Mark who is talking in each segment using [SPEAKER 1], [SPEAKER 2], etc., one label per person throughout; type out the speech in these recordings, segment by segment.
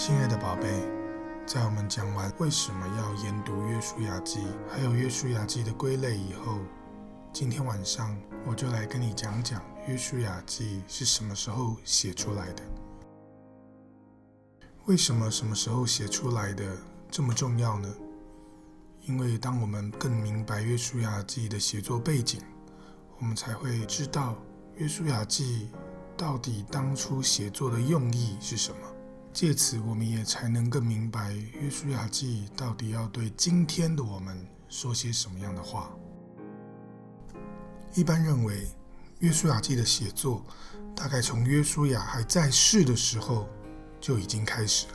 [SPEAKER 1] 亲爱的宝贝，在我们讲完为什么要研读约书亚记，还有约书亚记的归类以后，今天晚上我就来跟你讲讲约书亚记是什么时候写出来的。为什么什么时候写出来的这么重要呢？因为当我们更明白约书亚记的写作背景，我们才会知道约书亚记到底当初写作的用意是什么。借此，我们也才能更明白约书亚记到底要对今天的我们说些什么样的话。一般认为，约书亚记的写作大概从约书亚还在世的时候就已经开始了。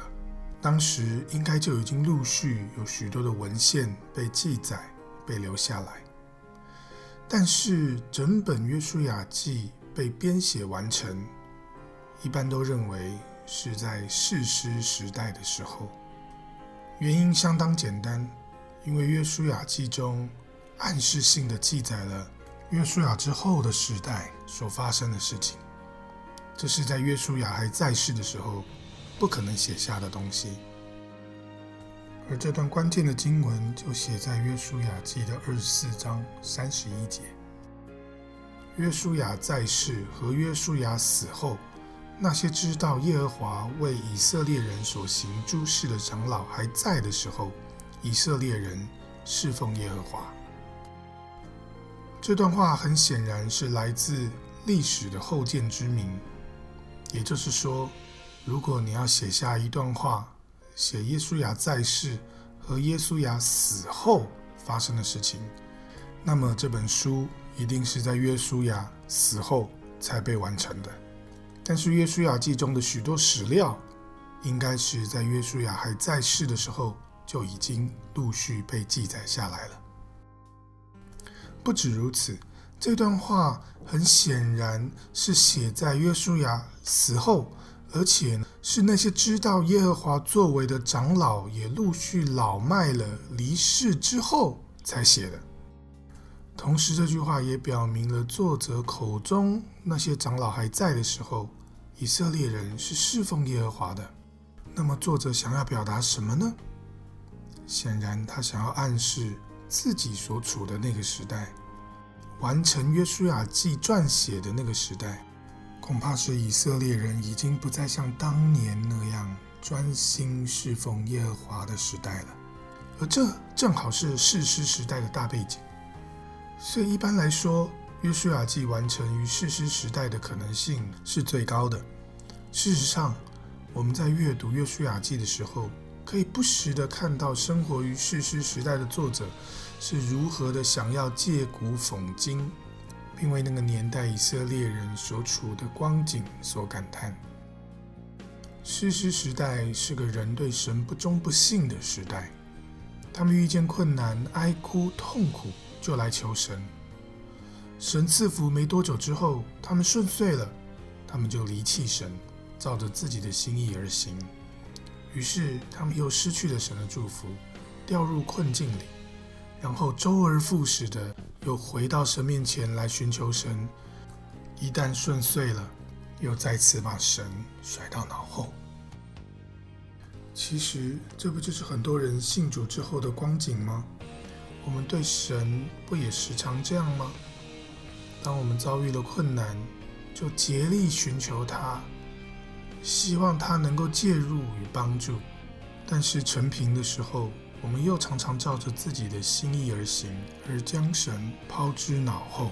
[SPEAKER 1] 当时应该就已经陆续有许多的文献被记载、被留下来。但是，整本约书亚记被编写完成，一般都认为。是在士师时代的时候，原因相当简单，因为约书亚记中暗示性的记载了约书亚之后的时代所发生的事情，这是在约书亚还在世的时候不可能写下的东西。而这段关键的经文就写在约书亚记的二十四章三十一节。约书亚在世和约书亚死后。那些知道耶和华为以色列人所行诸事的长老还在的时候，以色列人侍奉耶和华。这段话很显然是来自历史的后见之明，也就是说，如果你要写下一段话，写耶稣亚在世和耶稣亚死后发生的事情，那么这本书一定是在耶稣亚死后才被完成的。但是约书亚记中的许多史料，应该是在约书亚还在世的时候就已经陆续被记载下来了。不止如此，这段话很显然是写在约书亚死后，而且是那些知道耶和华作为的长老也陆续老迈了、离世之后才写的。同时，这句话也表明了作者口中那些长老还在的时候，以色列人是侍奉耶和华的。那么，作者想要表达什么呢？显然，他想要暗示自己所处的那个时代，完成约书亚记撰写的那个时代，恐怕是以色列人已经不再像当年那样专心侍奉耶和华的时代了。而这正好是士师时代的大背景。所以一般来说，约书亚记完成于士师时代的可能性是最高的。事实上，我们在阅读约书亚记的时候，可以不时地看到生活于士师时代的作者是如何的想要借古讽今，并为那个年代以色列人所处的光景所感叹。士师时代是个人对神不忠不信的时代，他们遇见困难，哀哭痛苦。就来求神，神赐福没多久之后，他们顺遂了，他们就离弃神，照着自己的心意而行，于是他们又失去了神的祝福，掉入困境里，然后周而复始的又回到神面前来寻求神，一旦顺遂了，又再次把神甩到脑后。其实这不就是很多人信主之后的光景吗？我们对神不也时常这样吗？当我们遭遇了困难，就竭力寻求他，希望他能够介入与帮助。但是成平的时候，我们又常常照着自己的心意而行，而将神抛之脑后。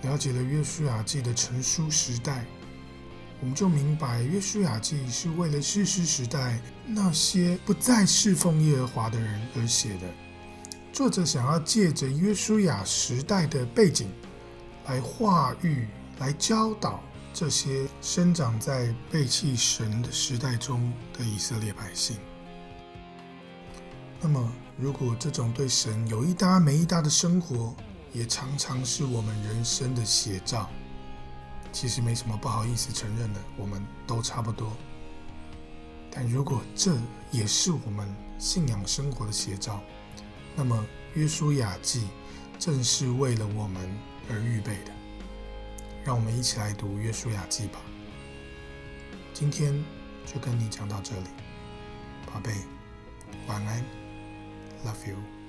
[SPEAKER 1] 了解了约书亚记的成书时代。我们就明白，约书亚记是为了士师时代那些不再侍奉耶和华的人而写的。作者想要借着约书亚时代的背景，来化育、来教导这些生长在背弃神的时代中的以色列百姓。那么，如果这种对神有一搭没一搭的生活，也常常是我们人生的写照。其实没什么不好意思承认的，我们都差不多。但如果这也是我们信仰生活的写照，那么约书亚记正是为了我们而预备的。让我们一起来读《约书亚记》吧。今天就跟你讲到这里，宝贝，晚安，Love you。